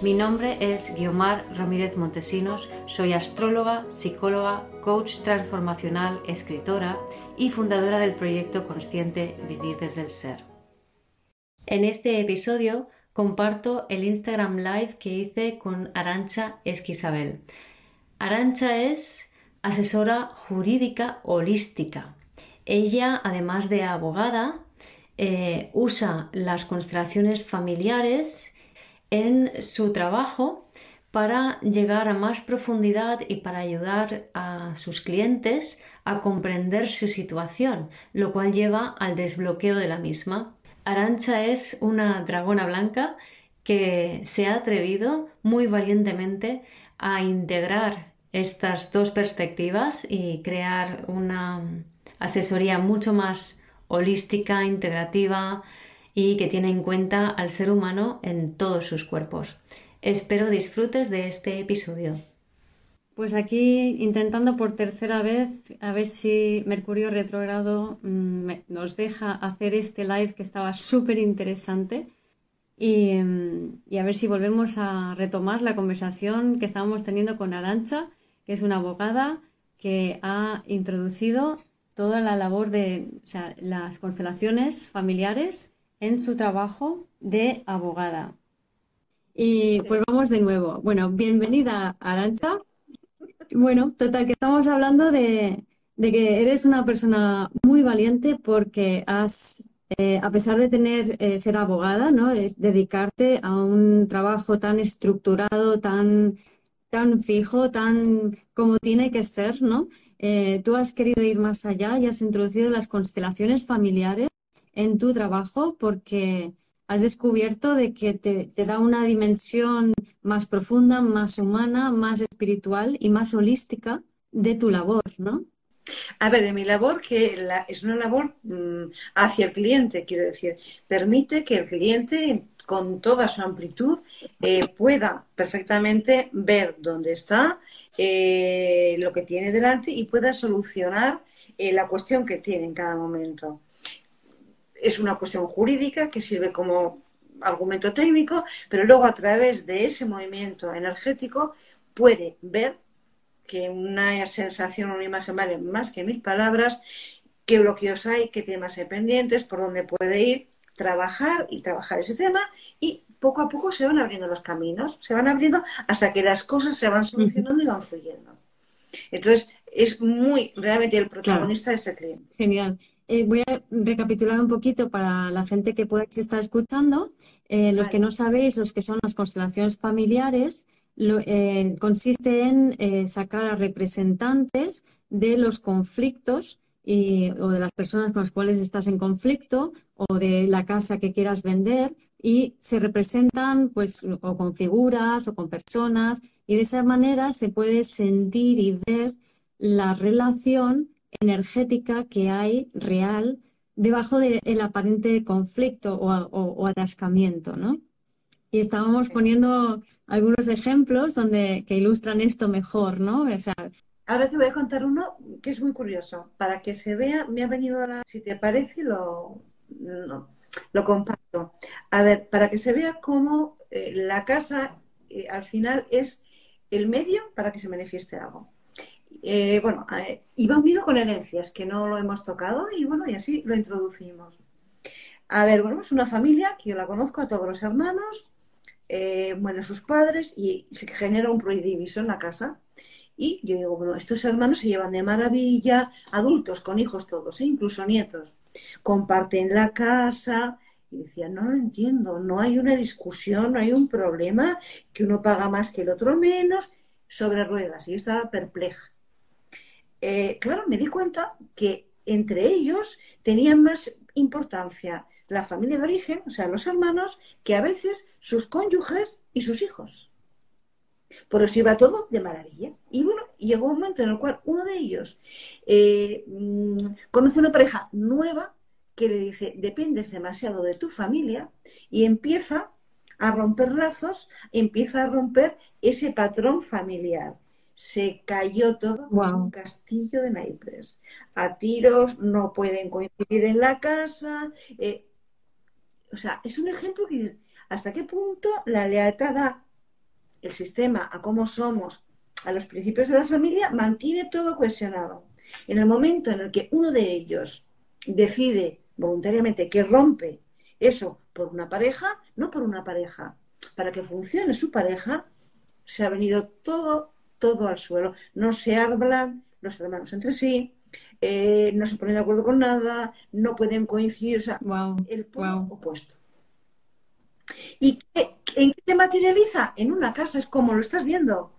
Mi nombre es Guiomar Ramírez Montesinos, soy astróloga, psicóloga, coach transformacional, escritora y fundadora del proyecto consciente Vivir desde el Ser. En este episodio comparto el Instagram Live que hice con Arancha Esquisabel. Arancha es asesora jurídica holística. Ella, además de abogada, eh, usa las constelaciones familiares en su trabajo para llegar a más profundidad y para ayudar a sus clientes a comprender su situación, lo cual lleva al desbloqueo de la misma. Arancha es una dragona blanca que se ha atrevido muy valientemente a integrar estas dos perspectivas y crear una asesoría mucho más holística, integrativa, y que tiene en cuenta al ser humano en todos sus cuerpos. Espero disfrutes de este episodio. Pues aquí intentando por tercera vez a ver si Mercurio retrógrado mm, nos deja hacer este live que estaba súper interesante y, mm, y, a ver si volvemos a retomar la conversación que estábamos teniendo con Arancha, que es una abogada que ha introducido toda la labor de las constelaciones familiares en su trabajo de abogada. Y pues vamos de nuevo. Bueno, bienvenida, Arancha. Bueno, total, que estamos hablando de, que eres una persona muy valiente porque has, eh, a pesar de tener, eh, ser abogada, ¿no? Es dedicarte a un trabajo tan estructurado, tan, tan fijo, tan como tiene que ser, ¿no? Eh, tú has querido ir más allá y has introducido las constelaciones familiares en tu trabajo porque has descubierto de que te, da una dimensión más profunda, más humana, más espiritual y más holística de tu labor, ¿no? A ver, de mi labor, que es una labor mm, hacia el cliente, quiero decir, permite que el cliente con toda su amplitud eh, pueda perfectamente ver dónde está, eh, lo que tiene delante y pueda solucionar eh, la cuestión que tiene en cada momento es una cuestión jurídica que sirve como argumento técnico, pero luego a través de ese movimiento energético puede ver que una sensación, una imagen vale más que mil palabras, qué bloqueos hay, qué temas hay pendientes, por dónde puede ir, trabajar y trabajar ese tema y poco a poco se van abriendo los caminos, se van abriendo hasta que las cosas se van solucionando y van fluyendo. Entonces, es muy realmente el protagonista de ese cliente. Genial. Eh, voy a recapitular un poquito para la gente que pueda estar escuchando. Eh, los que no sabéis, los que son las constelaciones familiares, eh, consiste en sacar a representantes de los conflictos o de las personas con las cuales estás en conflicto o de la casa que quieras vender y se representan pues o con figuras o con personas y de esa manera se puede sentir y ver la relación energética que hay real debajo del aparente conflicto o, atascamiento, ¿no? Y estábamos poniendo algunos ejemplos donde que ilustran esto mejor, ¿no? Ahora te voy a contar uno que es muy curioso. Para que se vea, me ha venido ahora, si te parece, lo, lo, comparto. A ver, para que se vea cómo eh, la casa eh, al final es el medio para que se manifieste algo. Eh, bueno, eh, unido con herencias, que no lo hemos tocado, y bueno, y así lo introducimos. A ver, bueno, es una familia que yo la conozco a todos los hermanos, eh, bueno, sus padres, y se genera un prohibiso en la casa. Y yo digo, bueno, estos hermanos se llevan de maravilla, adultos, con hijos todos, incluso nietos. Comparten la casa, y decía, no lo entiendo, no hay una discusión, no hay un problema, que uno paga más que el otro menos, sobre ruedas. Y yo estaba perpleja. Eh, claro, me di cuenta que entre ellos tenían más importancia la familia de origen, o sea, los hermanos, que a veces sus cónyuges y sus hijos. Por eso iba todo de maravilla. Y bueno, llegó un momento en el cual uno de ellos eh, mm, conoce una pareja nueva que le dice, dependes demasiado de tu familia y empieza a romper lazos, empieza a romper ese patrón familiar. Se cayó todo como un castillo de naipes. A tiros, no pueden coincidir en la casa. Eh, o sea, es un ejemplo que hasta qué punto la lealtad a el sistema, a cómo somos, a los principios de la familia, mantiene todo cohesionado. En el momento en el que uno de ellos decide voluntariamente que rompe eso por una pareja, no por una pareja, para que funcione su pareja, se ha venido todo, todo al suelo. No se hablan los hermanos entre sí, eh, no se ponen de acuerdo con nada, no pueden coincidir, o sea, el polo opuesto. ¿Y en qué te materializa? En una casa, es como lo estás viendo,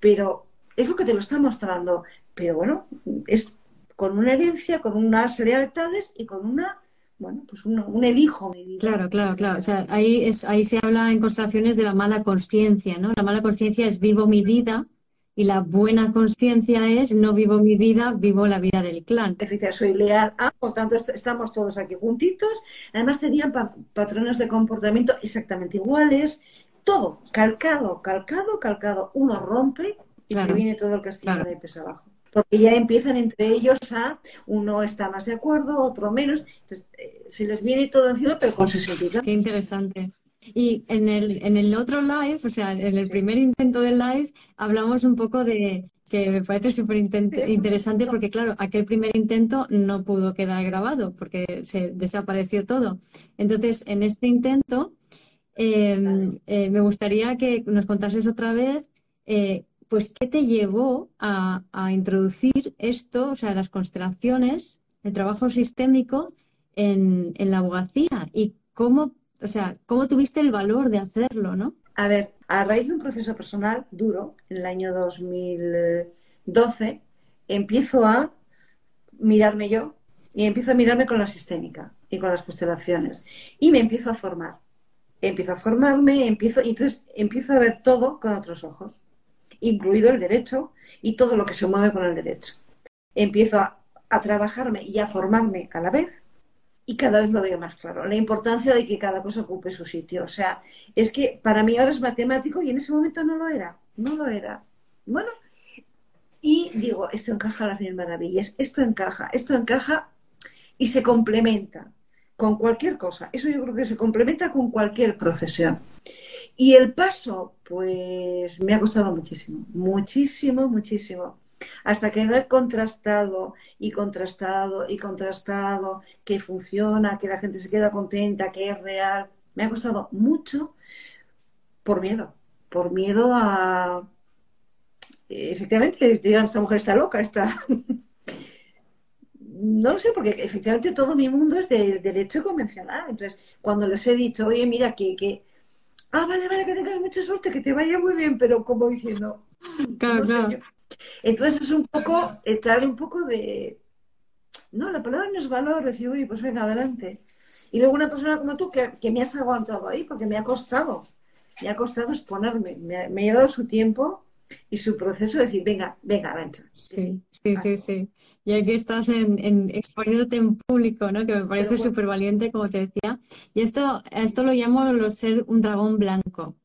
pero es lo que te lo está mostrando. Pero bueno, es con una herencia, con unas lealtades y con una bueno, pues un, un elijo. Claro, claro, claro. O sea, ahí, es, ahí se habla en constelaciones de la mala conciencia, ¿no? La mala conciencia es vivo mi vida y la buena conciencia es no vivo mi vida, vivo la vida del clan. Soy leal a, por tanto estamos todos aquí juntitos. Además tenían patrones de comportamiento exactamente iguales. Todo, calcado, calcado, calcado. Uno rompe y se viene todo el castillo de pesa abajo. Porque ya empiezan entre ellos a, uno está más de acuerdo, otro menos. Entonces, eh, se les viene todo encima, pero con sentido. Qué interesante. Y en el, en el otro live, o sea, en el primer intento del live, hablamos un poco de que me parece súper interesante porque, claro, aquel primer intento no pudo quedar grabado porque se desapareció todo. Entonces, en este intento, em, eh, me gustaría que nos contases otra vez, eh, pues, ¿qué te llevó a, a, introducir esto, o sea, las constelaciones, el trabajo sistémico en, en la abogacía y cómo o sea, ¿cómo tuviste el valor de hacerlo, no? A ver, a raíz de un proceso personal duro, en el año 2012, empiezo a mirarme yo y empiezo a mirarme con la sistémica y con las constelaciones. Y me empiezo a formar. Empiezo a formarme, empiezo, y entonces empiezo a ver todo con otros ojos, incluido el derecho y todo lo que se mueve con el derecho. Empiezo a, a trabajarme y a formarme a la vez y cada vez lo veo más claro. La importancia de que cada cosa ocupe su sitio. O sea, es que para mí ahora es matemático y en ese momento no lo era. No lo era. Bueno, y digo, esto encaja a las mil maravillas. Esto encaja, esto encaja y se complementa con cualquier cosa. Eso yo creo que se complementa con cualquier profesión. Y el paso, pues me ha costado muchísimo, muchísimo, muchísimo hasta que no he contrastado y contrastado y contrastado que funciona, que la gente se queda contenta, que es real. Me ha costado mucho por miedo, por miedo a... Efectivamente, digan, esta mujer está loca, está... no lo sé, porque efectivamente todo mi mundo es de derecho convencional. Entonces, cuando les he dicho, oye, mira, que, que... Ah, vale, vale, que tengas mucha suerte, que te vaya muy bien, pero como diciendo... Claro, claro. Entonces es un poco, echarle un poco de... No, la palabra no es valor, decir, uy, pues venga, adelante. Y luego una persona como tú que, que me has aguantado ahí, porque me ha costado, me ha costado exponerme, me, me ha dado su tiempo y su proceso de decir, venga, venga, avanza. Sí, sí, sí, sí. Y aquí estás en, en exponiéndote en público, ¿no? Que me parece súper valiente, como te decía. Y esto, esto lo llamo ser un dragón blanco,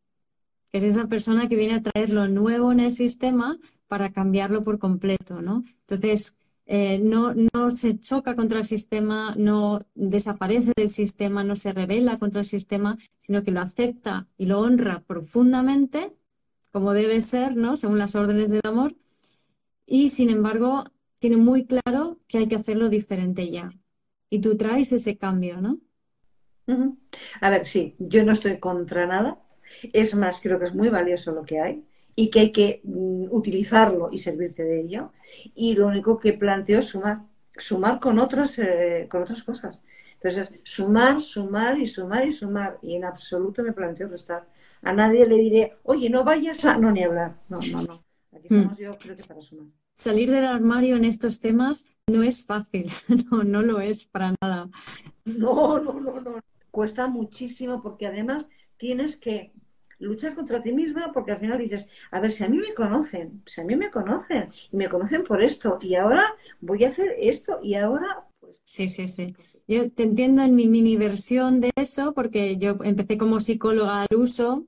que es esa persona que viene a traer lo nuevo en el sistema, para cambiarlo por completo, ¿no? Entonces, eh, no, no se choca contra el sistema, no desaparece del sistema, no se revela contra el sistema, sino que lo acepta y lo honra profundamente, como debe ser, ¿no? Según las órdenes del amor. Y sin embargo, tiene muy claro que hay que hacerlo diferente ya. Y tú traes ese cambio, ¿no? A ver, sí, yo no estoy contra nada. Es más, creo que es muy valioso lo que hay y que hay que mm, utilizarlo y servirte de ello. Y lo único que planteo es sumar, sumar con otras, eh, con otras cosas. Entonces, sumar, sumar y sumar y sumar. Y en absoluto me planteo restar. A nadie le diré, oye, no vayas a... No, ni hablar. No, no, no. Aquí hmm. estamos yo creo que para sumar. Salir del armario en estos temas no es fácil. No, no lo es para nada. No, no, no, no. Cuesta muchísimo porque además tienes que luchar contra ti misma porque al final dices, a ver, si a mí me conocen, si a mí me conocen y me conocen por esto y ahora voy a hacer esto y ahora... Pues, sí, sí, sí. Yo te entiendo en mi mini versión de eso porque yo empecé como psicóloga al uso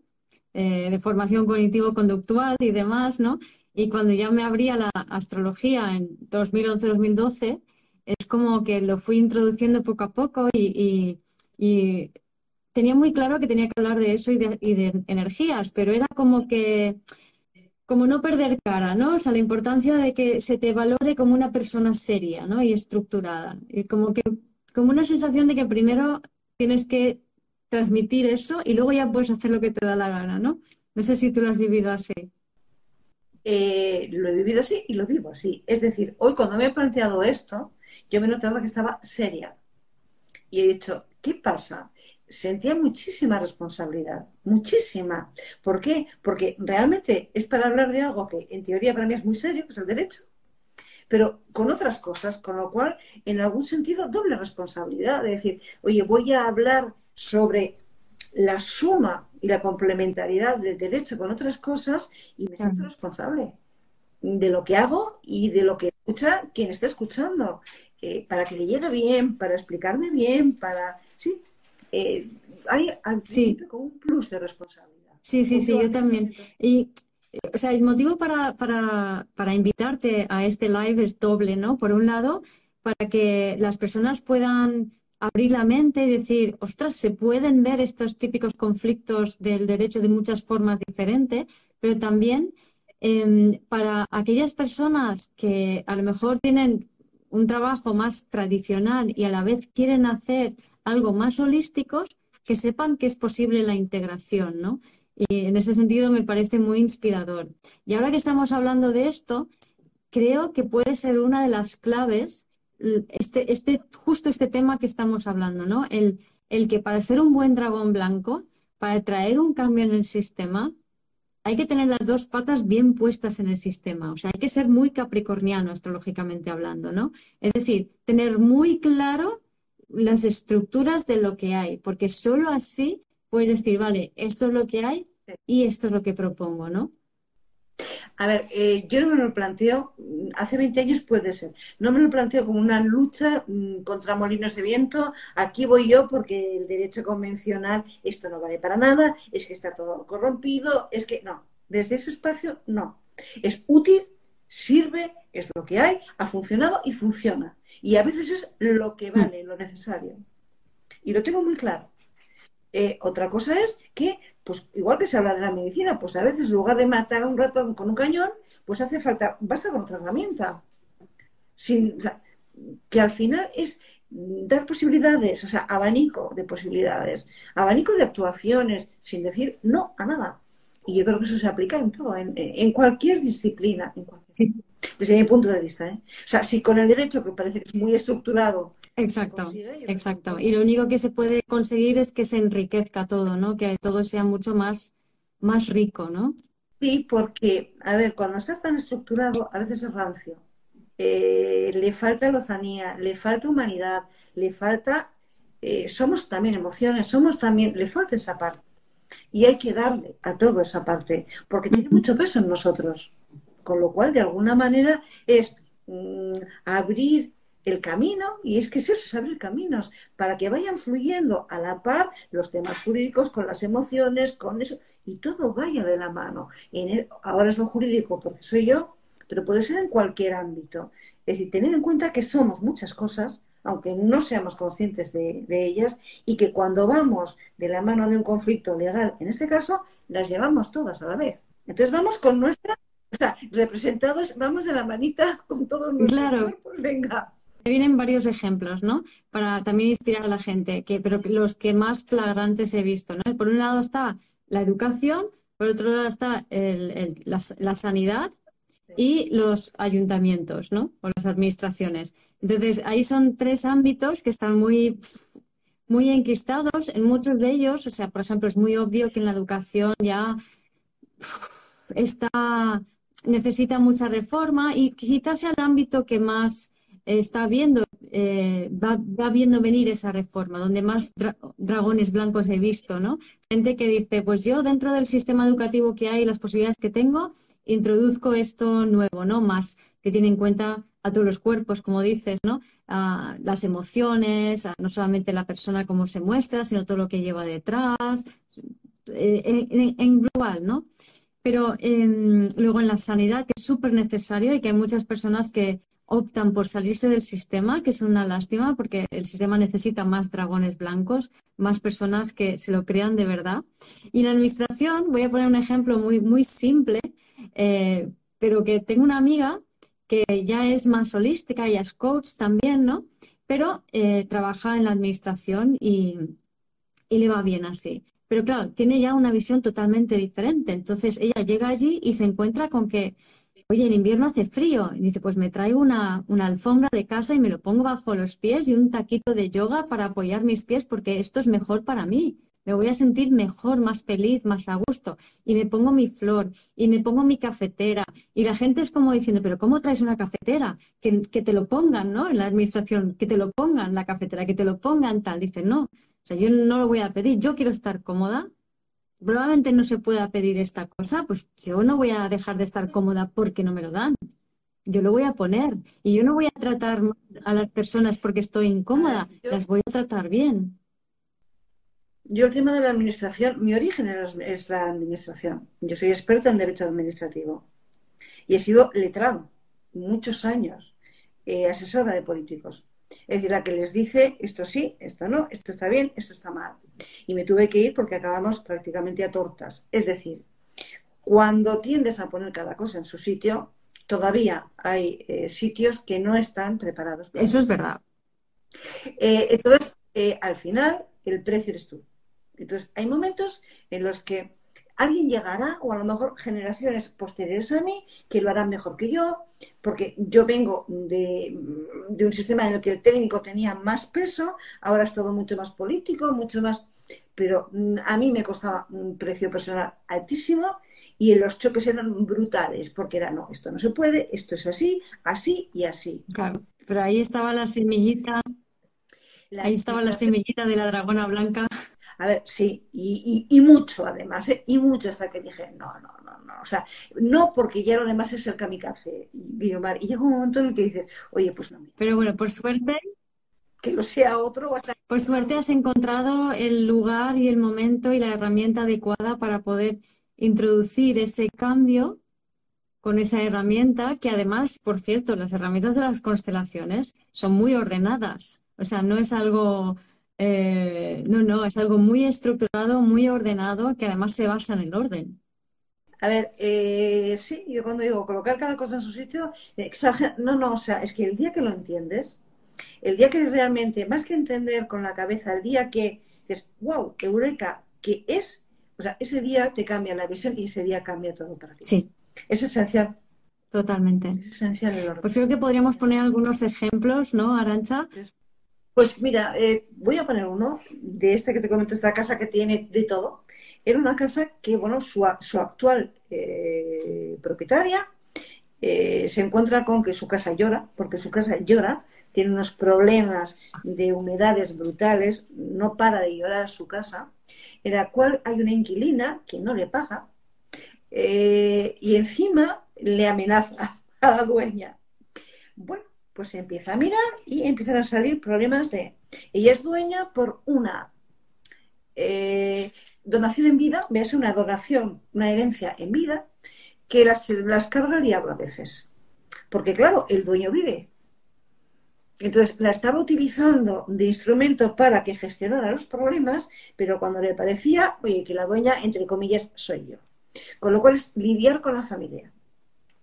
eh, de formación cognitivo-conductual y demás, ¿no? Y cuando ya me abría la astrología en 2011-2012, es como que lo fui introduciendo poco a poco y, tenía muy claro que tenía que hablar de eso y de, energías, pero era como que, como no perder cara, ¿no? O sea, la importancia de que se te valore como una persona seria, ¿no? Y estructurada. Y como que, como una sensación de que primero tienes que transmitir eso y luego ya puedes hacer lo que te da la gana, ¿no? No sé si tú lo has vivido así. Eh, lo he vivido así y lo vivo así. Es decir, hoy cuando me he planteado esto, yo me notaba que estaba seria. Y he dicho, ¿qué pasa? Sentía muchísima responsabilidad, muchísima. ¿Por qué? Porque realmente es para hablar de algo que en teoría para mí es muy serio, que es el derecho, pero con otras cosas, con lo cual, en algún sentido, doble responsabilidad. De decir, oye, voy a hablar sobre la suma y la complementariedad del derecho con otras cosas y me siento responsable de lo que hago y de lo que escucha quien esté escuchando, eh, para que le llegue bien, para explicarme bien, para... Sí, eh, hay sí. como un plus de responsabilidad. Sí, sí, sí, yo también. Y, o sea, el motivo para, para, para invitarte a este live es doble, ¿no? Por un lado, para que las personas puedan abrir la mente y decir, ostras, se pueden ver estos típicos conflictos del derecho de muchas formas diferentes, pero también em, para aquellas personas que a lo mejor tienen un trabajo más tradicional y a la vez quieren hacer algo más holístico, que sepan que es posible la integración, ¿no? Y en ese sentido me parece muy inspirador. Y ahora que estamos hablando de esto, creo que puede ser una de las claves este, este, justo este tema que estamos hablando, ¿no? El, el que para ser un buen dragón blanco, para traer un cambio en el sistema, hay que tener las dos patas bien puestas en el sistema. O sea, hay que ser muy capricorniano, astrológicamente hablando, ¿no? Es decir, tener muy claro las estructuras de lo que hay, porque solo así puedes decir, vale, esto es lo que hay y esto es lo que propongo, ¿no? A ver, eh, yo no me lo planteo, hace 20 años puede ser, no me lo planteo como una lucha mm, contra molinos de viento, aquí voy yo porque el derecho convencional, esto no vale para nada, es que está todo corrompido, es que no, desde ese espacio no. Es útil, sirve, es lo que hay, ha funcionado y funciona. Y a veces es lo que vale, lo necesario. Y lo tengo muy claro. Eh, otra cosa es que pues igual que se habla de la medicina, pues a veces en lugar de matar a un ratón con un cañón, pues hace falta, basta con otra herramienta. Sin, que al final es dar posibilidades, o sea, abanico de posibilidades, abanico de actuaciones, sin decir no a nada. Y yo creo que eso se aplica en todo, en, cualquier disciplina, desde mi punto de vista. ¿eh? O sea, si con el derecho, que parece que es muy estructurado, Exacto, exacto. Y lo único que se puede conseguir es que se enriquezca todo, ¿no? Que todo sea mucho más, más rico, ¿no? Sí, porque, a ver, cuando está tan estructurado, a veces es rancio. Eh, le falta lozanía, le falta humanidad, le falta, eh, somos también emociones, somos también, le falta esa parte. Y hay que darle a todo esa parte, porque tiene mucho peso en nosotros. Con lo cual, de alguna manera, es mm, abrir el camino, y es que es eso, es abrir caminos, para que vayan fluyendo a la par los temas jurídicos con las emociones, con eso, y todo vaya de la mano. En ahora es lo jurídico porque soy yo, pero puede ser en cualquier ámbito. Es decir, tener en cuenta que somos muchas cosas, aunque no seamos conscientes de, ellas, y que cuando vamos de la mano de un conflicto legal, en este caso, las llevamos todas a la vez. Entonces vamos con nuestra, o sea, representados, vamos de la manita con todos nuestros claro. cuerpos, venga. Me vienen varios ejemplos, ¿no? Para también inspirar a la gente, que, pero los que más flagrantes he visto, ¿no? Por un lado está la educación, por otro lado está la, sanidad y los ayuntamientos, ¿no? O las administraciones. Entonces, ahí son tres ámbitos que están muy, muy enquistados. En muchos de ellos, o sea, por ejemplo, es muy obvio que en la educación ya está, necesita mucha reforma y quizás sea el ámbito que más está viendo eh, va, viendo venir esa reforma, donde más dragones blancos he visto, ¿no? Gente que dice, pues yo dentro del sistema educativo que hay, las posibilidades que tengo, introduzco esto nuevo, ¿no? Más que tiene en cuenta a todos los cuerpos, como dices, ¿no? A las emociones, no solamente la persona como se muestra, sino todo lo que lleva detrás, eh, en, global, ¿no? Pero em, luego en la sanidad, que es súper necesario y que hay muchas personas que optan por salirse del sistema, que es una lástima porque el sistema necesita más dragones blancos, más personas que se lo crean de verdad. Y en la administración, voy a poner un ejemplo muy, muy simple, eh, pero que tengo una amiga que ya es más holística, ella es coach también, ¿no? Pero eh, trabaja en la administración y le va bien así. Pero claro, tiene ya una visión totalmente diferente. Entonces ella llega allí y se encuentra con que oye, en invierno hace frío. Y dice, pues me traigo una, alfombra de casa y me lo pongo bajo los pies y un taquito de yoga para apoyar mis pies porque esto es mejor para mí. Me voy a sentir mejor, más feliz, más a gusto. Y me pongo mi flor y me pongo mi cafetera. Y la gente es como diciendo, pero ¿cómo traes una cafetera? Que, que te lo pongan, ¿no? En la administración, que te lo pongan la cafetera, que te lo pongan tal. Dice, no, o sea, yo no lo voy a pedir, yo quiero estar cómoda probablemente no se pueda pedir esta cosa, pues yo no voy a dejar de estar cómoda porque no me lo dan. Yo lo voy a poner y yo no voy a tratar a las personas porque estoy incómoda, las voy a tratar bien. Yo el tema de la administración, mi origen es la administración. Yo soy experta en derecho administrativo y he sido letrado muchos años, eh, asesora de políticos. Es decir, la que les dice esto sí, esto no, esto está bien, esto está mal. Y me tuve que ir porque acabamos prácticamente a tortas. Es decir, cuando tiendes a poner cada cosa en su sitio, todavía hay eh, sitios que no están preparados. Eso es verdad. Eh, entonces, al final, el precio eres tú. Entonces, hay momentos en los que alguien llegará, o a lo mejor generaciones posteriores a mí, que lo harán mejor que yo, porque yo vengo de, un sistema en el que el técnico tenía más peso, ahora es todo mucho más político, mucho más... Pero mm, a mí me costaba un precio personal altísimo y los choques eran brutales, porque era, no, esto no se puede, esto es así, así y así. Claro, pero ahí estaba la semillita, ahí estaba la semillita de la dragona blanca. A ver, sí, y, mucho además, ¿eh? y mucho hasta que dije, no, no, no, no, o sea, no porque ya lo demás es el kamikaze, y, y llega un momento en el que dices, oye, pues no. Pero bueno, por suerte... Que lo sea otro. Hasta... Por suerte has encontrado el lugar y el momento y la herramienta adecuada para poder introducir ese cambio con esa herramienta, que además, por cierto, las herramientas de las constelaciones son muy ordenadas. O sea, no es algo eh, no, no, es algo muy estructurado, muy ordenado, que además se basa en el orden. A ver, eh, sí, yo cuando digo colocar cada cosa en su sitio, no, no, o sea, es que el día que lo entiendes, el día que realmente, más que entender con la cabeza, el día que es, wow, eureka, que es, o sea, ese día te cambia la visión y ese día cambia todo para ti. Sí. Es esencial. Totalmente. Es esencial el orden. Pues creo que podríamos poner algunos ejemplos, ¿no, Arancha? Pues mira, eh, voy a poner uno de este que te comento, esta casa que tiene de todo. Era una casa que, bueno, su, actual eh, propietaria eh, se encuentra con que su casa llora, porque su casa llora, tiene unos problemas de humedades brutales, no para de llorar su casa, en la cual hay una inquilina que no le paga y encima le amenaza a la dueña. Bueno, pues se empieza a mirar y empiezan a salir problemas de... Ella es dueña por una eh, donación en vida, veas una donación, una herencia en vida, que las, las carga el diablo a veces. Porque claro, el dueño vive. Entonces la estaba utilizando de instrumento para que gestionara los problemas, pero cuando le parecía, oye, que la dueña, entre comillas, soy yo. Con lo cual es lidiar con la familia.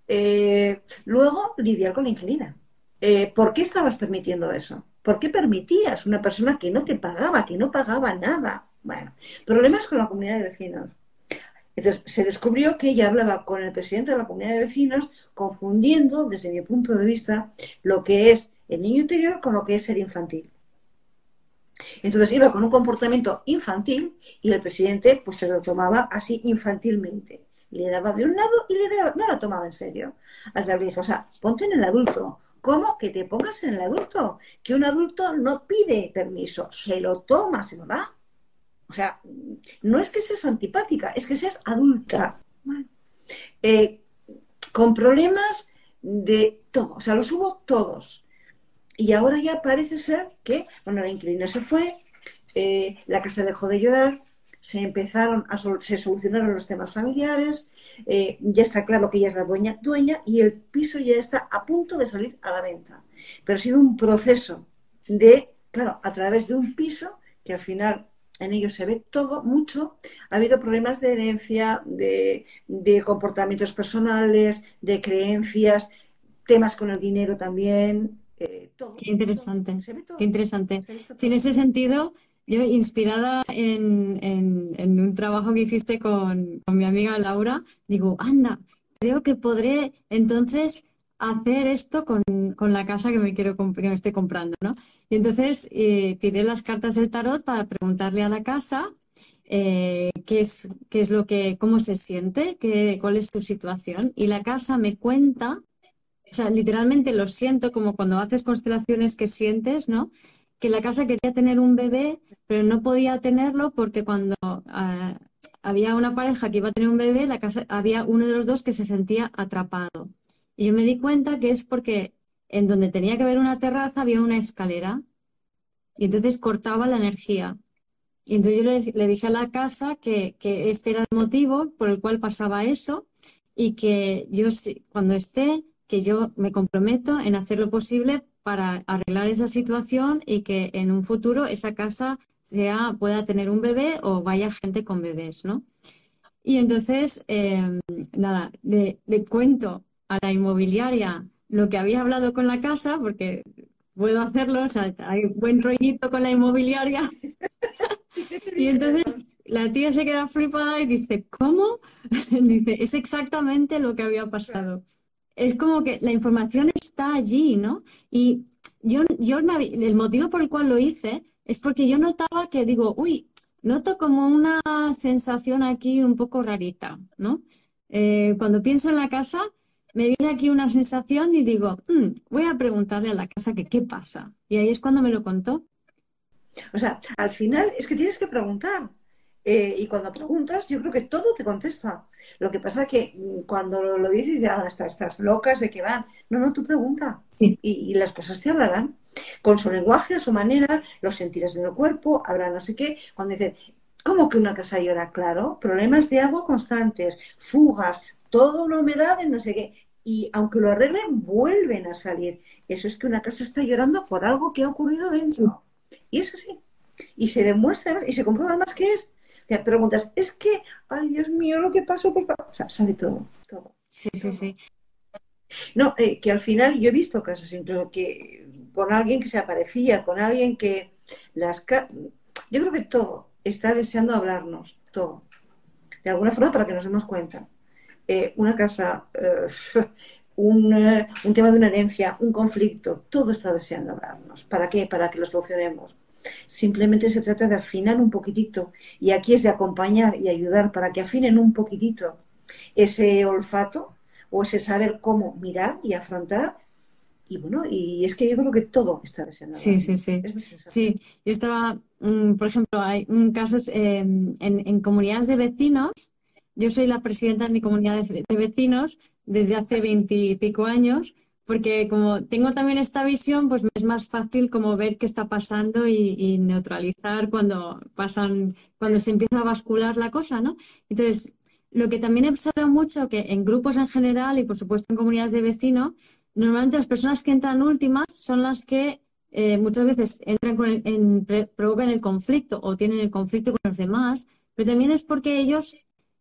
Eh, luego, lidiar con la inquilina. Eh, ¿por qué estabas permitiendo eso? ¿Por qué permitías una persona que no te pagaba, que no pagaba nada? Bueno, problemas con la comunidad de vecinos. Entonces, se descubrió que ella hablaba con el presidente de la comunidad de vecinos, confundiendo, desde mi punto de vista, lo que es el niño interior con lo que es ser infantil. Entonces iba con un comportamiento infantil y el presidente pues se lo tomaba así infantilmente. Le daba de un lado y le daba, no la tomaba en serio. Hasta le dije, o sea, ponte en el adulto, como que te pongas en el adulto, que un adulto no pide permiso, se lo toma, se lo da. O sea, no es que seas antipática, es que seas adulta. Eh, con problemas de todo, o sea, los hubo todos. Y ahora ya parece ser que, bueno, la inquilina se fue, eh, la casa dejó de llorar, se empezaron a se solucionaron los temas familiares, eh, ya está claro que ella es la dueña, dueña y el piso ya está a punto de salir a la venta. Pero ha sido un proceso de, claro, a través de un piso que al final en ello se ve todo, mucho. Ha habido problemas de herencia, de, comportamientos personales, de creencias, temas con el dinero también. Eh, todo, Qué interesante. Qué interesante. en ese sentido, yo, inspirada en, un trabajo que hiciste con, mi amiga Laura, digo, anda, creo que podré entonces hacer esto con, la casa que me quiero que me estoy comprando, ¿no? Y entonces eh, tiré las cartas del tarot para preguntarle a la casa eh, qué es qué es lo que cómo se siente, qué, cuál es su situación y la casa me cuenta, o sea, literalmente lo siento como cuando haces constelaciones que sientes, ¿no? Que la casa quería tener un bebé, pero no podía tenerlo porque cuando ah, había una pareja que iba a tener un bebé, la casa había uno de los dos que se sentía atrapado. Y yo me di cuenta que es porque en donde tenía que haber una terraza había una escalera y entonces cortaba la energía. Y entonces yo le, dije a la casa que, que, este era el motivo por el cual pasaba eso y que yo cuando esté, que yo me comprometo en hacer lo posible para arreglar esa situación y que en un futuro esa casa sea, pueda tener un bebé o vaya gente con bebés, ¿no? Y entonces, em, nada, le, cuento a la inmobiliaria lo que había hablado con la casa, porque puedo hacerlo, o sea, hay buen rollito con la inmobiliaria. y entonces la tía se queda flipada y dice, ¿cómo? dice, es exactamente lo que había pasado es como que la información está allí, ¿no? Y yo, yo el motivo por el cual lo hice es porque yo notaba que digo, uy, noto como una sensación aquí un poco rarita, ¿no? Eh, cuando pienso en la casa, me viene aquí una sensación y digo, mm, voy a preguntarle a la casa que qué pasa. Y ahí es cuando me lo contó. O sea, al final es que tienes que preguntar. Eh, y cuando preguntas, yo creo que todo te contesta. Lo que pasa es que mm, cuando lo, dices, ya ah, estás, locas de que van. No, no, tú pregunta. Y, las cosas te hablarán. Con su lenguaje, a su manera, los sentirás en el cuerpo, habrá no sé qué. Cuando dicen, ¿cómo que una casa llora? Claro, problemas de agua constantes, fugas, toda una humedad en no sé qué. Y aunque lo arreglen, vuelven a salir. Eso es que una casa está llorando por algo que ha ocurrido dentro. Y eso sí. Y se demuestra y se comprueba más que es te preguntas, es que, ay Dios mío, lo que pasó, por... o sea, sale todo, todo. Sí, sí, sí. No, eh, que al final yo he visto casos incluso que con alguien que se aparecía, con alguien que las... Yo creo que todo está deseando hablarnos, todo. De alguna forma para que nos demos cuenta. Eh, una casa, eh, un, un tema de una herencia, un conflicto, todo está deseando hablarnos. ¿Para qué? Para que lo solucionemos. Simplemente se trata de afinar un poquitito. Y aquí es de acompañar y ayudar para que afinen un poquitito ese olfato o ese saber cómo mirar y afrontar. Y bueno, y es que yo creo que todo está deseando. Sí, sí, sí. sí, yo estaba, mm, por ejemplo, hay un caso em, en, comunidades de vecinos. Yo soy la presidenta de mi comunidad de, de vecinos desde hace veintipico años porque como tengo también esta visión, pues es más fácil como ver qué está pasando y, neutralizar cuando pasan, cuando se empieza a bascular la cosa, ¿no? Entonces, lo que también he observado mucho que en grupos en general y por supuesto en comunidades de vecinos, normalmente las personas que entran últimas son las que eh, muchas veces entran con en, provocan el conflicto o tienen el conflicto con los demás, pero también es porque ellos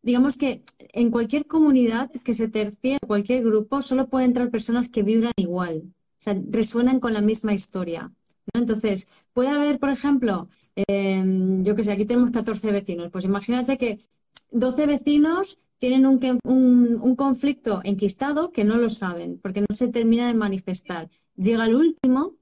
digamos que en cualquier comunidad que se tercie, cualquier grupo, solo pueden entrar personas que vibran igual, o sea, resuenan con la misma historia. Entonces, puede haber, por ejemplo, em, yo que sé, aquí tenemos 14 vecinos, pues imagínate que 12 vecinos tienen un, un, un, conflicto enquistado que no lo saben, porque no se termina de manifestar. Llega el último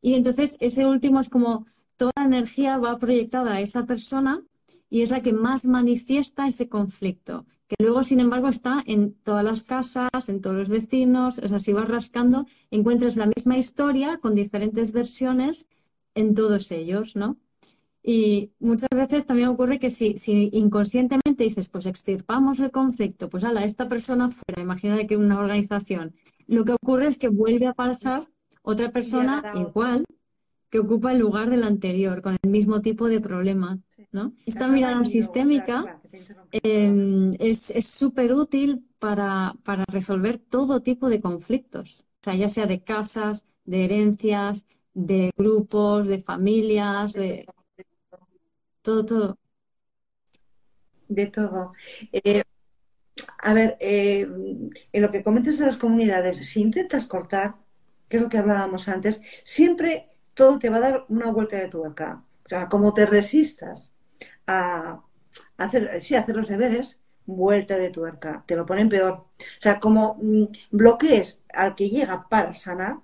y entonces ese último es como toda la energía va proyectada a esa persona y es la que más manifiesta ese conflicto. que luego, sin embargo, está en todas las casas, en todos los vecinos, o sea, si vas rascando, encuentras la misma historia con diferentes versiones en todos ellos, ¿no? Y muchas veces también ocurre que si, si inconscientemente dices, pues extirpamos el conflicto, pues ala, esta persona fuera, imagínate que una organización, lo que ocurre es que vuelve a pasar otra persona igual que ocupa el lugar del anterior, con el mismo tipo de problema. ¿No? Esta mirada sistémica em, es súper útil para, para resolver todo tipo de conflictos, o sea, ya sea de casas, de herencias, de grupos, de familias, de todo, todo. De todo. Eh, a ver, eh, en lo que comentas de las comunidades, si intentas cortar, que es lo que hablábamos antes, siempre todo te va a dar una vuelta de tuerca. O sea, como te resistas a hacer, sí, hacer los deberes, vuelta de tuerca, te lo ponen peor. O sea, como mm, bloquees al que llega para sanar,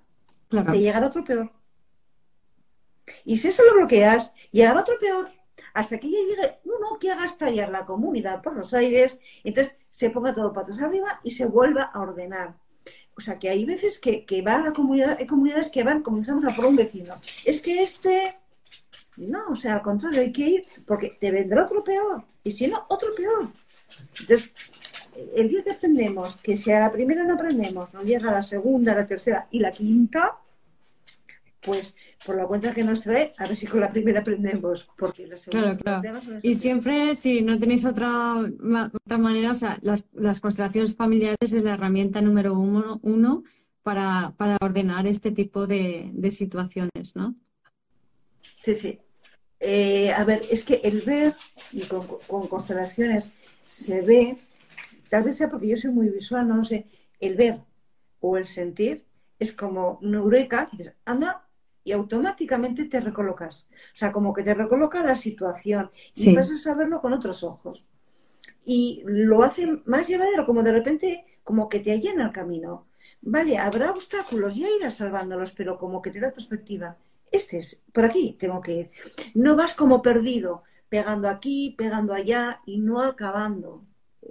te llega otro peor. Y si eso lo bloqueas, llega otro peor, hasta que ya llegue uno que haga estallar la comunidad por los aires, entonces se ponga todo patas arriba y se vuelva a ordenar. O sea, que hay veces que, que va a la comunidad, hay comunidades que van, comenzamos a por un vecino. Es que este no, o sea, al contrario, hay que ir porque te vendrá otro peor. Y si no, otro peor. Entonces, el día que aprendemos que si a la primera no aprendemos, no llega la segunda, la tercera y la quinta, pues por la cuenta que nos trae, a ver si con la primera aprendemos, porque la segunda... Claro, claro. Y siempre, si no tenéis otra, otra manera, o sea, las, las constelaciones familiares es la herramienta número uno, uno para, para ordenar este tipo de, de situaciones, ¿no? Sí, sí. Eh, a ver, es que el ver, y con, constelaciones se ve, tal vez sea porque yo soy muy visual, no, sé, el ver o el sentir es como una eureka, y dices, anda, y automáticamente te recolocas. O sea, como que te recoloca la situación y vas a saberlo con otros ojos. Y lo hace más llevadero, como de repente, como que te allena el camino. Vale, habrá obstáculos, ya irás salvándolos, pero como que te da perspectiva este es, por aquí tengo que ir. No vas como perdido, pegando aquí, pegando allá y no acabando,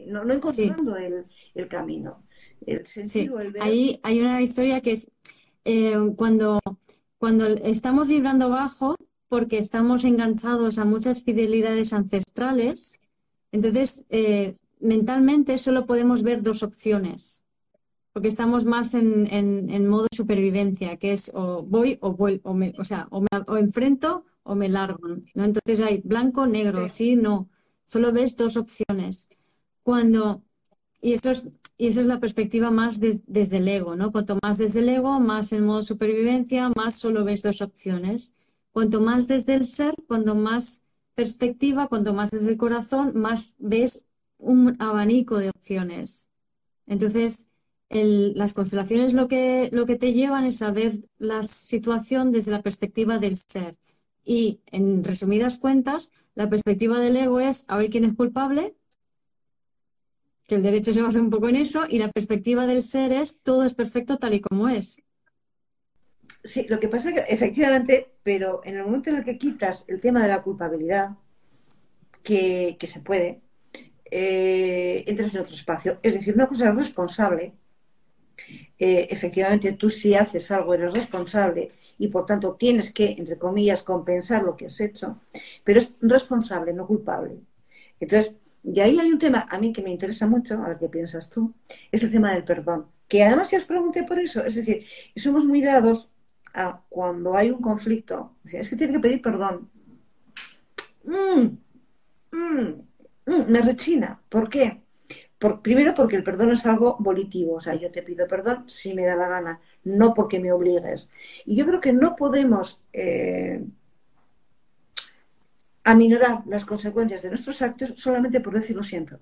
no, encontrando el, camino. El sentido, el ver... Ahí hay una historia que es eh, cuando, cuando estamos vibrando bajo, porque estamos enganchados a muchas fidelidades ancestrales, entonces eh, mentalmente solo podemos ver dos opciones porque estamos más en, en, modo supervivencia, que es o voy o voy, o, me, o sea, o, me, o enfrento o me largo. ¿no? Entonces hay blanco, negro, sí, no. Solo ves dos opciones. Cuando, y eso es, y esa es la perspectiva más desde el ego, ¿no? Cuanto más desde el ego, más en modo supervivencia, más solo ves dos opciones. Cuanto más desde el ser, cuanto más perspectiva, cuanto más desde el corazón, más ves un abanico de opciones. Entonces, las constelaciones lo que, lo que te llevan es a ver la situación desde la perspectiva del ser. Y en resumidas cuentas, la perspectiva del ego es a ver quién es culpable, que el derecho se basa un poco en eso, y la perspectiva del ser es todo es perfecto tal y como es. Sí, lo que pasa es que efectivamente, pero en el momento en el que quitas el tema de la culpabilidad, que, se puede, eh, entras en otro espacio. Es decir, una cosa es responsable eh, efectivamente tú si haces algo eres responsable y por tanto tienes que, entre comillas, compensar lo que has hecho, pero es responsable, no culpable. Entonces, y ahí hay un tema a mí que me interesa mucho, a ver qué piensas tú, es el tema del perdón. Que además ya os pregunté por eso, es decir, somos muy dados a cuando hay un conflicto, es que tiene que pedir perdón. Mm, mm, mm, me rechina. ¿Por qué? Primero porque el perdón es algo volitivo, o sea, yo te pido perdón si me da la gana, no porque me obligues. Y yo creo que no podemos eh, aminorar las consecuencias de nuestros actos solamente por decir lo siento,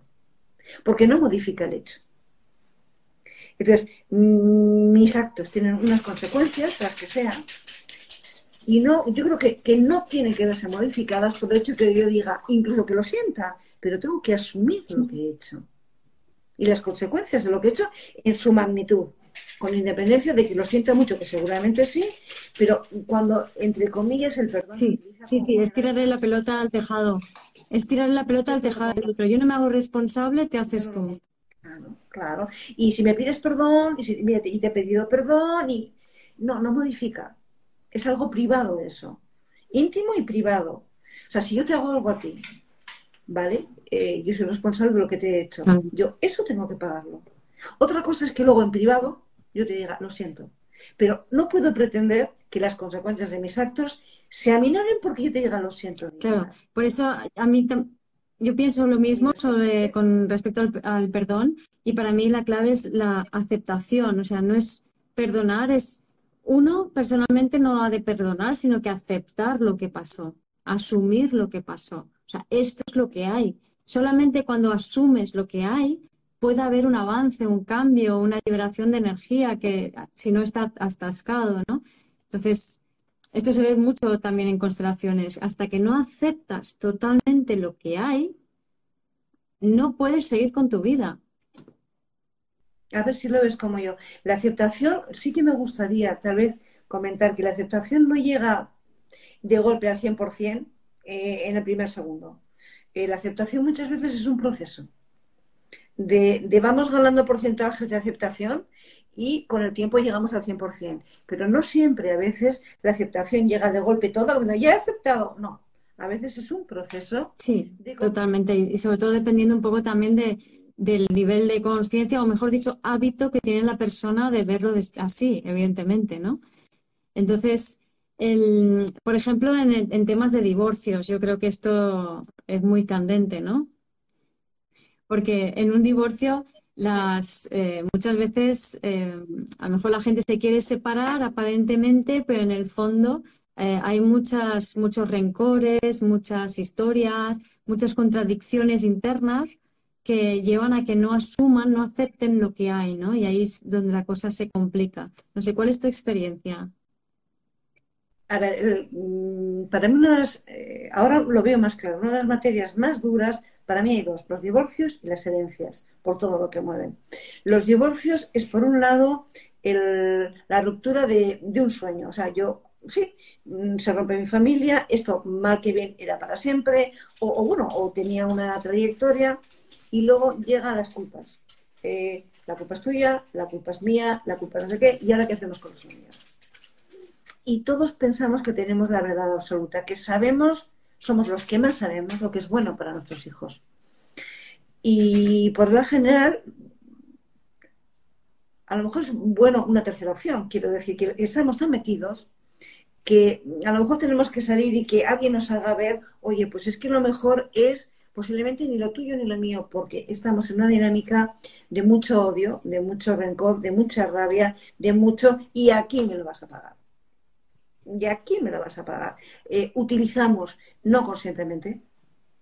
porque no modifica el hecho. Entonces, mm, mis actos tienen unas consecuencias, las que sean, y no, yo creo que, que no tienen que verse modificadas por el hecho que yo diga, incluso que lo sienta, pero tengo que asumir lo que he hecho y las consecuencias de lo que he hecho en su magnitud, con independencia de que lo sienta mucho, que seguramente sí, pero cuando, entre comillas, el perdón... Sí, sí, sí, es tirarle la pelota al tejado. es tirar la pelota al tejado otro. Yo no me hago responsable, te haces tú. Claro, claro. Y si me pides perdón, y, si, y te he pedido perdón, y no, no modifica. Es algo privado eso. Íntimo y privado. O sea, si yo te hago algo a ti, ¿vale? Eh, yo soy responsable de lo que te he hecho. Yo eso tengo que pagarlo. Otra cosa es que luego en privado yo te diga, lo siento. Pero no puedo pretender que las consecuencias de mis actos se aminoren porque yo te diga lo siento. Claro, por eso a mí yo pienso lo mismo sobre, con respecto al, perdón y para mí la clave es la aceptación, o sea, no es perdonar, es uno personalmente no ha de perdonar, sino que aceptar lo que pasó, asumir lo que pasó. O sea, esto es lo que hay. Solamente cuando asumes lo que hay, puede haber un avance, un cambio, una liberación de energía que si no está atascado, ¿no? Entonces, esto se ve mucho también en constelaciones. Hasta que no aceptas totalmente lo que hay, no puedes seguir con tu vida. A ver si lo ves como yo. La aceptación, sí que me gustaría tal vez comentar que la aceptación no llega de golpe al 100% eh, en el primer segundo. Eh, la aceptación muchas veces es un proceso. De, de, vamos ganando porcentajes de aceptación y con el tiempo llegamos al 100%. Pero no siempre, a veces la aceptación llega de golpe todo, cuando ya he aceptado, no. A veces es un proceso. Sí, totalmente. Y sobre todo dependiendo un poco también de, del nivel de conciencia, o mejor dicho, hábito que tiene la persona de verlo así, evidentemente, ¿no? Entonces, el, por ejemplo, en, temas de divorcios, yo creo que esto es muy candente, ¿no? Porque en un divorcio las eh, muchas veces eh, a lo mejor la gente se quiere separar aparentemente, pero en el fondo eh, hay muchas, muchos rencores, muchas historias, muchas contradicciones internas que llevan a que no asuman, no acepten lo que hay, ¿no? Y ahí es donde la cosa se complica. No sé, ¿cuál es tu experiencia? A ver, mm, para mí una de las, ahora lo veo más claro, una de las materias más duras para mí hay dos, los divorcios y las herencias, por todo lo que mueven. Los divorcios es, por un lado, la ruptura de, un sueño. O sea, yo, sí, mm, se rompe mi familia, esto mal que bien era para siempre, o, bueno, o tenía una trayectoria, y luego llegan las culpas. Eh, la culpa es tuya, la culpa es mía, la culpa no sé qué, y ahora qué hacemos con los niños. Y todos pensamos que tenemos la verdad absoluta, que sabemos somos los que más sabemos lo que es bueno para nuestros hijos. Y por lo general, a lo mejor es bueno una tercera opción, quiero decir, que estamos tan metidos que a lo mejor tenemos que salir y que alguien nos haga ver, oye, pues es que lo mejor es posiblemente ni lo tuyo ni lo mío, porque estamos en una dinámica de mucho odio, de mucho rencor, de mucha rabia, de mucho, y aquí me lo vas a pagar. ¿Y a quién me lo vas a pagar? Eh, utilizamos, no conscientemente,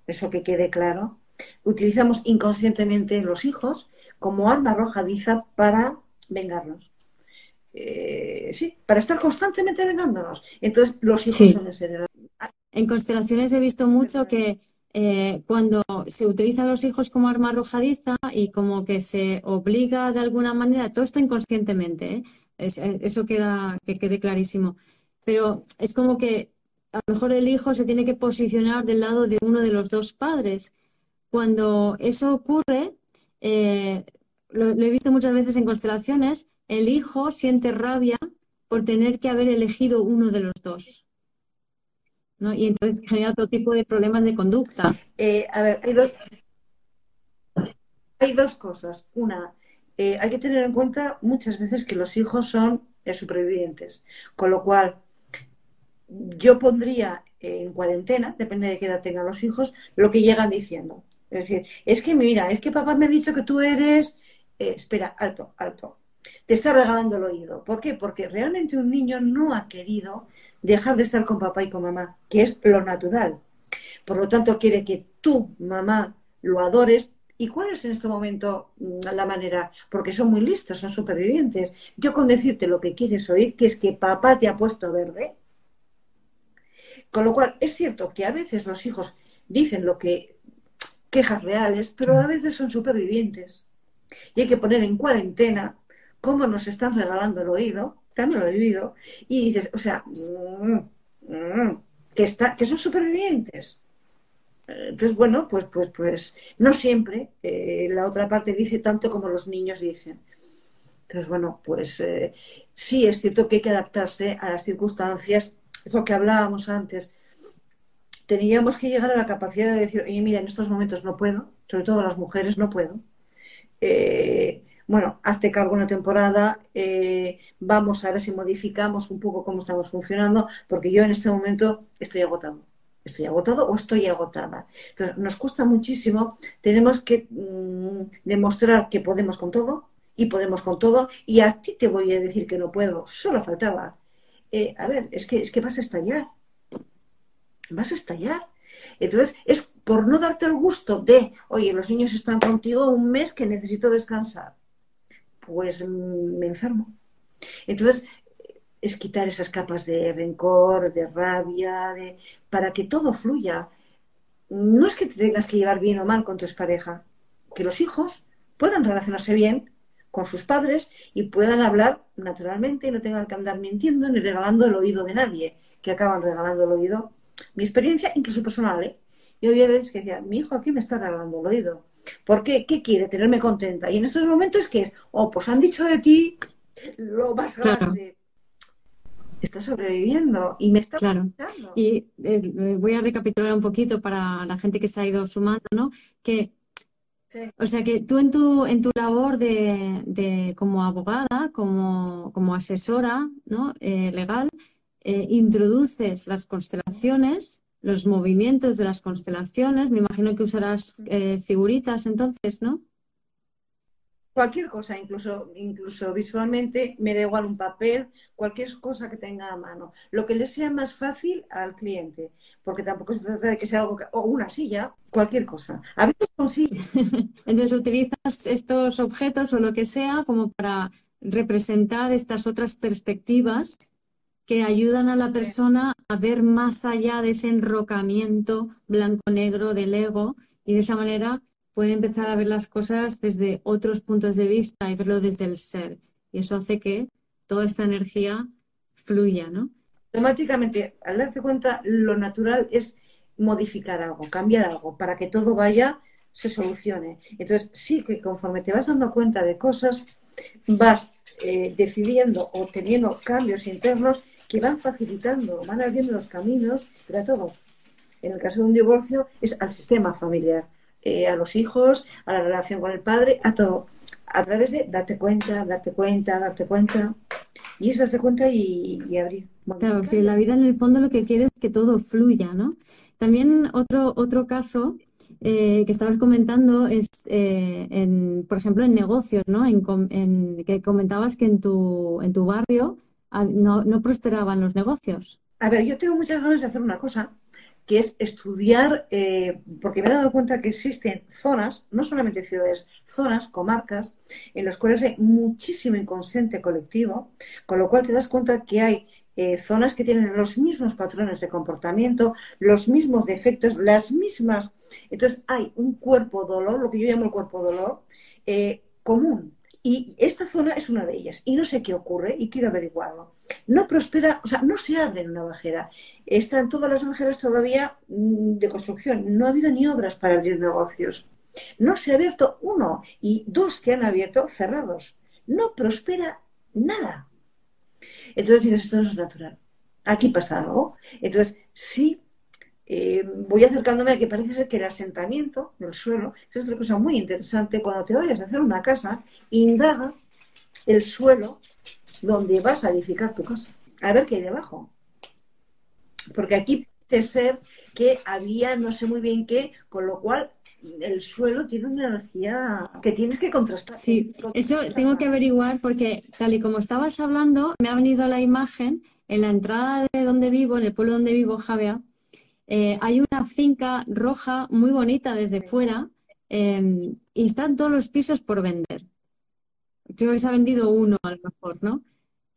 eso que quede claro, utilizamos inconscientemente los hijos como arma arrojadiza para vengarnos. Eh, sí, para estar constantemente vengándonos. Entonces, los hijos son ese En constelaciones he visto mucho que eh, cuando se utilizan los hijos como arma arrojadiza y como que se obliga de alguna manera, todo esto inconscientemente, eso queda, que quede clarísimo pero es como que a lo mejor el hijo se tiene que posicionar del lado de uno de los dos padres. Cuando eso ocurre, eh, lo, he visto muchas veces en constelaciones, el hijo siente rabia por tener que haber elegido uno de los dos. ¿no? Y entonces genera otro tipo de problemas de conducta. Eh, a ver, hay dos, hay dos cosas. Una, eh, hay que tener en cuenta muchas veces que los hijos son supervivientes, con lo cual yo pondría en cuarentena, depende de qué edad tengan los hijos, lo que llegan diciendo. Es decir, es que mira, es que papá me ha dicho que tú eres... Eh, espera, alto, alto. Te está regalando el oído. ¿Por qué? Porque realmente un niño no ha querido dejar de estar con papá y con mamá, que es lo natural. Por lo tanto, quiere que tú, mamá, lo adores. ¿Y cuál es en este momento mm, la manera? Porque son muy listos, son supervivientes. Yo con decirte lo que quieres oír, que es que papá te ha puesto verde, con lo cual, es cierto que a veces los hijos dicen lo que quejas reales, pero a veces son supervivientes. Y hay que poner en cuarentena cómo nos están regalando el oído, también lo he vivido, y dices, o sea, mm, mm, que, está, que son supervivientes. Entonces, bueno, pues, pues, pues, no siempre eh, la otra parte dice tanto como los niños dicen. Entonces, bueno, pues eh, sí es cierto que hay que adaptarse a las circunstancias, es lo que hablábamos antes. Teníamos que llegar a la capacidad de decir, oye, mira, en estos momentos no puedo, sobre todo las mujeres no puedo. Eh, bueno, hazte cargo una temporada, vamos a ver si modificamos un poco cómo estamos funcionando, porque yo en este momento estoy agotado estoy agotado o estoy agotada. Entonces, nos cuesta muchísimo, tenemos que mm, demostrar que podemos con todo y podemos con todo y a ti te voy a decir que no puedo, solo faltaba. Eh, a ver, es que, es que vas a estallar, vas a estallar. Entonces, es por no darte el gusto de, oye, los niños están contigo un mes que necesito descansar, pues me enfermo. Entonces, es quitar esas capas de rencor, de rabia, de, para que todo fluya. No es que te tengas que llevar bien o mal con tu expareja, que los hijos puedan relacionarse bien con sus padres y puedan hablar naturalmente y no tengan que andar mintiendo ni regalando el oído de nadie, que acaban regalando el oído. Mi experiencia, incluso personal, ¿eh? Yo había veces que decía, mi hijo aquí me está regalando el oído. ¿Por qué? ¿Qué quiere? Tenerme contenta. Y en estos momentos que, oh, pues han dicho de ti lo más grande está sobreviviendo y me está claro. Y eh, voy a recapitular un poquito para la gente que se ha ido sumando, ¿no? Que O sea que tú en tu, en tu labor de, como abogada, como, como asesora ¿no? Eh, legal, eh, introduces las constelaciones, los movimientos de las constelaciones. Me imagino que usarás figuritas entonces, ¿no? Cualquier cosa, incluso, incluso visualmente, me da igual un papel, cualquier cosa que tenga a mano. Lo que le sea más fácil al cliente, porque tampoco se trata de que sea algo, o una silla, cualquier cosa. A veces consigo. Entonces utilizas estos objetos o lo que sea como para representar estas otras perspectivas que ayudan a la persona a ver más allá de ese enrocamiento blanco-negro del ego y de esa manera puede empezar a ver las cosas desde otros puntos de vista y verlo desde el ser. Y eso hace que toda esta energía fluya, ¿no? Automáticamente, al darte cuenta, lo natural es modificar algo, cambiar algo, para que todo vaya, se solucione. Entonces, sí que conforme te vas dando cuenta de cosas, vas eh, decidiendo o teniendo cambios internos que van facilitando, van abriendo los caminos para todo. En el caso de un divorcio, es al sistema familiar eh, a los hijos, a la relación con el padre, a todo. A través de darte cuenta, darte cuenta, darte cuenta. Y es darte cuenta y, abrir. claro, si la vida en el fondo lo que quiere es que todo fluya, ¿no? También otro, otro caso eh, que estabas comentando es, eh, en, por ejemplo, en negocios, ¿no? En, que comentabas que en tu, en tu barrio no, no prosperaban los negocios. A ver, yo tengo muchas ganas de hacer una cosa que es estudiar, eh, porque me he dado cuenta que existen zonas, no solamente ciudades, zonas, comarcas, en las cuales hay muchísimo inconsciente colectivo, con lo cual te das cuenta que hay eh, zonas que tienen los mismos patrones de comportamiento, los mismos defectos, las mismas. Entonces hay un cuerpo dolor, lo que yo llamo el cuerpo dolor, eh, común. Y esta zona es una de ellas. Y no sé qué ocurre y quiero averiguarlo. No prospera, o sea, no se abre una bajera. Están todas las bajeras todavía mm, de construcción. No ha habido ni obras para abrir negocios. No se ha abierto uno y dos que han abierto cerrados. No prospera nada. Entonces dices, esto no es natural. Aquí pasa algo. Entonces, sí eh, voy acercándome a que parece ser que el asentamiento del suelo es otra cosa muy interesante. Cuando te vayas a hacer una casa, indaga el suelo donde vas a edificar tu casa. A ver qué hay debajo. Porque aquí puede ser que había no sé muy bien qué, con lo cual el suelo tiene una energía que tienes que contrastar. Sí, eso tengo que averiguar porque tal y como estabas hablando, me ha venido la imagen en la entrada de donde vivo, en el pueblo donde vivo, Javier, eh, hay una finca roja muy bonita desde fuera em, y están todos los pisos por vender. Creo que se ha vendido uno a lo mejor, ¿no?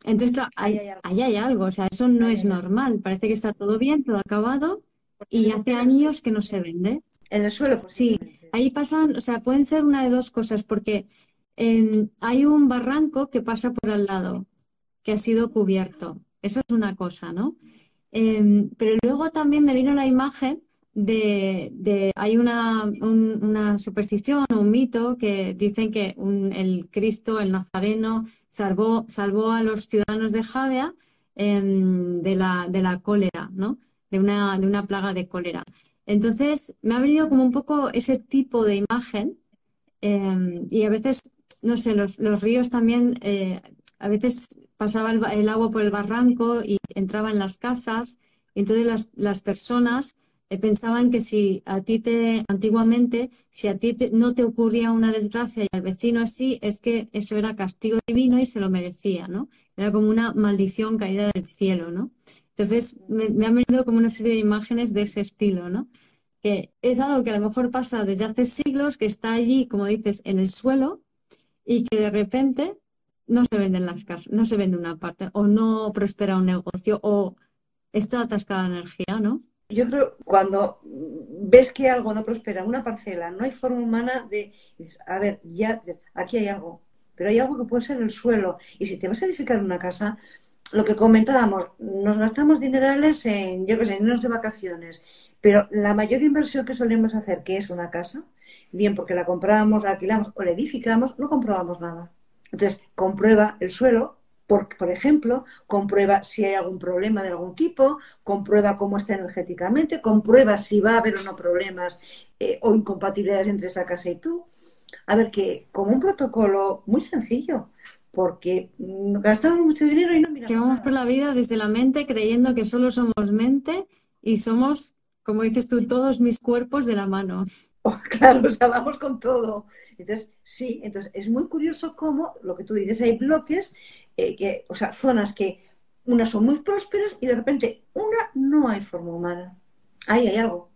Entonces, claro, ahí hay, algo, o sea, eso no es normal. Parece que está todo bien, todo acabado y hace años que no se vende. En el suelo. Sí, ahí pasan, o sea, pueden ser una de dos cosas, porque em, hay un barranco que pasa por al lado, que ha sido cubierto. Eso es una cosa, ¿no? Em, pero luego también me vino la imagen de, hay una, una superstición o un mito que dicen que el Cristo, el Nazareno, salvó, salvó a los ciudadanos de Javea em, de, la, de la cólera, ¿no? De una, de una plaga de cólera. Entonces, me ha venido como un poco ese tipo de imagen em, y a veces, no sé, los, los ríos también, eh, a veces pasaba el, agua por el barranco y entraba en las casas, y entonces las, las personas pensaban que si a ti te, antiguamente, si a ti no te ocurría una desgracia y al vecino así, es que eso era castigo divino y se lo merecía, ¿no? Era como una maldición caída del cielo, ¿no? Entonces, me, me han venido como una serie de imágenes de ese estilo, ¿no? Que es algo que a lo mejor pasa desde hace siglos, que está allí, como dices, en el suelo y que de repente no se venden las casas, no se vende una parte, o no prospera un negocio, o está atascada energía, ¿no? Yo creo cuando ves que algo no prospera, una parcela, no hay forma humana de, a ver, ya aquí hay algo, pero hay algo que puede ser el suelo. Y si te vas a edificar una casa, lo que comentábamos, nos gastamos dinerales en, yo qué sé, en de vacaciones, pero la mayor inversión que solemos hacer, que es una casa, bien porque la compramos, la alquilamos o la edificamos, no comprobamos nada. Entonces, comprueba el suelo, por, ejemplo, comprueba si hay algún problema de algún tipo, comprueba cómo está energéticamente, comprueba si va a haber o no problemas eh, o incompatibilidades entre esa casa y tú. A ver, que como un protocolo muy sencillo, porque gastamos mucho dinero y no miramos. Que vamos por la vida desde la mente creyendo que solo somos mente y somos, como dices tú, todos mis cuerpos de la mano. claro, o sea, vamos con todo. Entonces, sí, entonces es muy curioso cómo, lo que tú dices, hay bloques, eh, que, o sea, zonas que unas son muy prósperas y de repente una no hay forma humana. Ahí hay algo.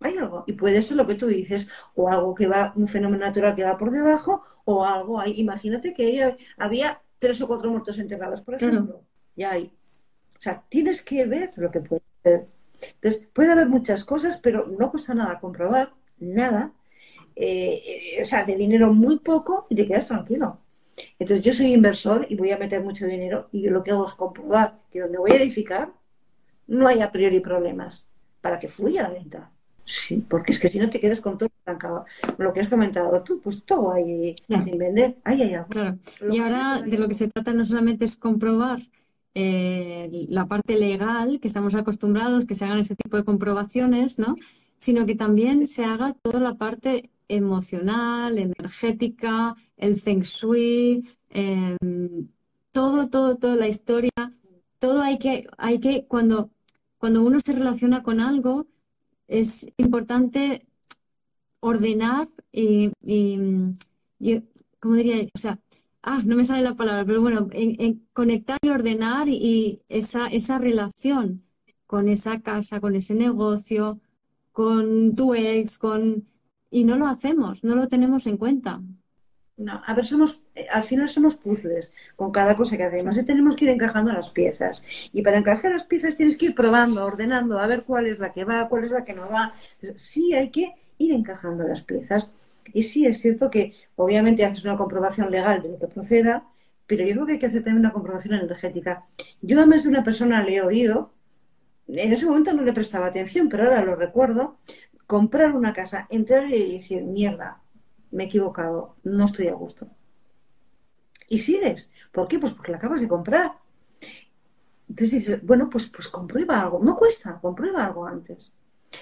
Hay algo. Y puede ser lo que tú dices, o algo que va, un fenómeno natural que va por debajo, o algo ahí. Imagínate que había tres o cuatro muertos enterrados, por ejemplo. Ya hay. O sea, tienes que ver lo que puede ser. Entonces, puede haber muchas cosas, pero no cuesta nada comprobar nada, eh, o sea, de dinero muy poco y te quedas tranquilo. Entonces yo soy inversor y voy a meter mucho dinero y lo que hago es comprobar que donde voy a edificar no hay a priori problemas para que fluya la venta. Sí, porque es que si no te quedas con todo lo que has comentado tú, pues todo hay sin vender, ahí hay algo. Claro. Y ahora de lo que se trata no solamente es comprobar eh, la parte legal, que estamos acostumbrados, que se hagan ese tipo de comprobaciones, ¿no? Sino que también se haga toda la parte emocional, energética, el feng shui, em, todo, todo, toda la historia, todo hay que, hay que, cuando, cuando uno se relaciona con algo, es importante ordenar y, y, ¿cómo diría? O sea, ah, no me sale la palabra, pero bueno, en, conectar y ordenar y esa, esa relación con esa casa, con ese negocio, con tu ex, con... Y no lo hacemos, no lo tenemos en cuenta. No, a ver, somos, eh, al final somos puzzles con cada cosa que hacemos y tenemos que ir encajando las piezas. Y para encajar las piezas tienes que ir probando, ordenando, a ver cuál es la que va, cuál es la que no va. Sí hay que ir encajando las piezas. Y sí, es cierto que obviamente haces una comprobación legal de lo que proceda, pero yo creo que hay que hacer también una comprobación energética. Yo a más de una persona le he oído en ese momento no le prestaba atención, pero ahora lo recuerdo, comprar una casa, entrar y decir, mierda, me he equivocado, no estoy a gusto. Y sigues. ¿Por qué? Pues porque la acabas de comprar. Entonces dices, bueno, pues, pues comprueba algo. No cuesta, comprueba algo antes.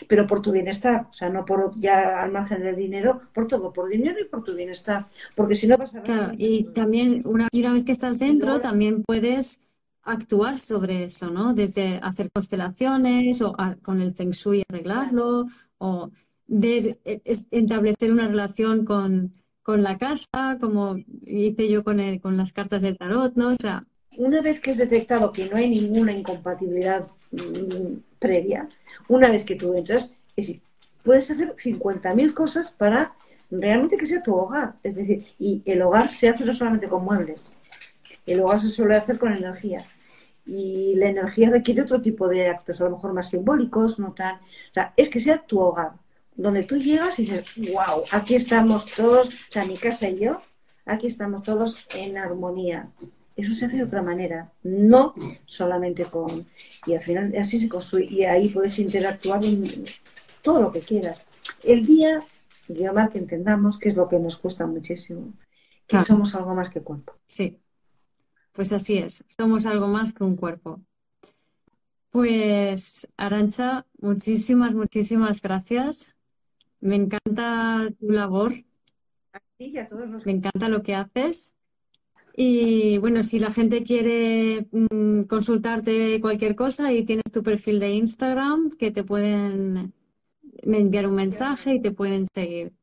Pero por tu bienestar, o sea, no por ya al margen del dinero, por todo, por dinero y por tu bienestar. Porque si no vas a... Claro, y también una, y una vez que estás dentro, también puedes actuar sobre eso, ¿no? Desde hacer constelaciones o con el Feng Shui arreglarlo o ver, e, establecer una relación con, con, la casa, como hice yo con, el, con las cartas del tarot, ¿no? O sea, una vez que es detectado que no hay ninguna incompatibilidad mm, previa, una vez que tú entras, es decir, puedes hacer 50.000 cosas para realmente que sea tu hogar. Es decir, y el hogar se hace no solamente con muebles, el hogar se suele hacer con energía. Y la energía requiere otro tipo de actos, a lo mejor más simbólicos, no tan. O sea, es que sea tu hogar, donde tú llegas y dices, wow, aquí estamos todos, o sea, mi casa y yo, aquí estamos todos en armonía. Eso se hace de otra manera, no solamente con. Y al final así se construye, y ahí puedes interactuar todo lo que quieras. El día, Guiomar, que entendamos que es lo que nos cuesta muchísimo, que Claro. somos algo más que cuerpo. Sí, pues así es, somos algo más que un cuerpo. Pues, Arancha, muchísimas, muchísimas gracias. Me encanta tu labor, Sí, y a todos los me encanta lo que haces. Y bueno, si la gente quiere mm, consultarte cualquier cosa y tienes tu perfil de Instagram, que te pueden enviar un mensaje y te pueden seguir.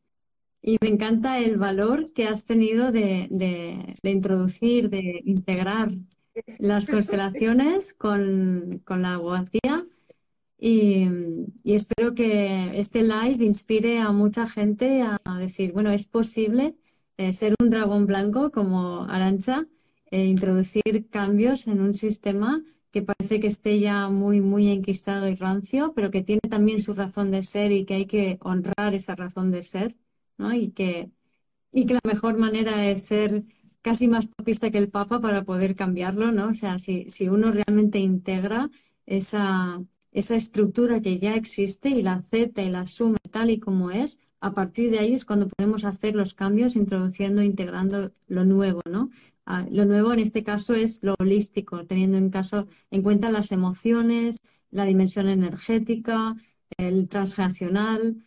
Y me encanta el valor que has tenido de, de- de introducir, de integrar las constelaciones con, con la abogacía. Y, y espero que este live inspire a mucha gente a, a decir, bueno, es posible eh, ser un dragón blanco como Arancha e introducir cambios en un sistema que parece que esté ya muy, muy enquistado y rancio, pero que tiene también su razón de ser y que hay que honrar esa razón de ser, Y que, y que la mejor manera es ser casi más papista que el Papa para poder cambiarlo, ¿no? O sea, si, si uno realmente integra esa, esa estructura que ya existe y la acepta y la asume tal y como es, a partir de ahí es cuando podemos hacer los cambios introduciendo, integrando lo nuevo, ¿no? Ah, lo nuevo en este caso es lo holístico, teniendo en caso en cuenta las emociones, la dimensión energética, el transgeneracional,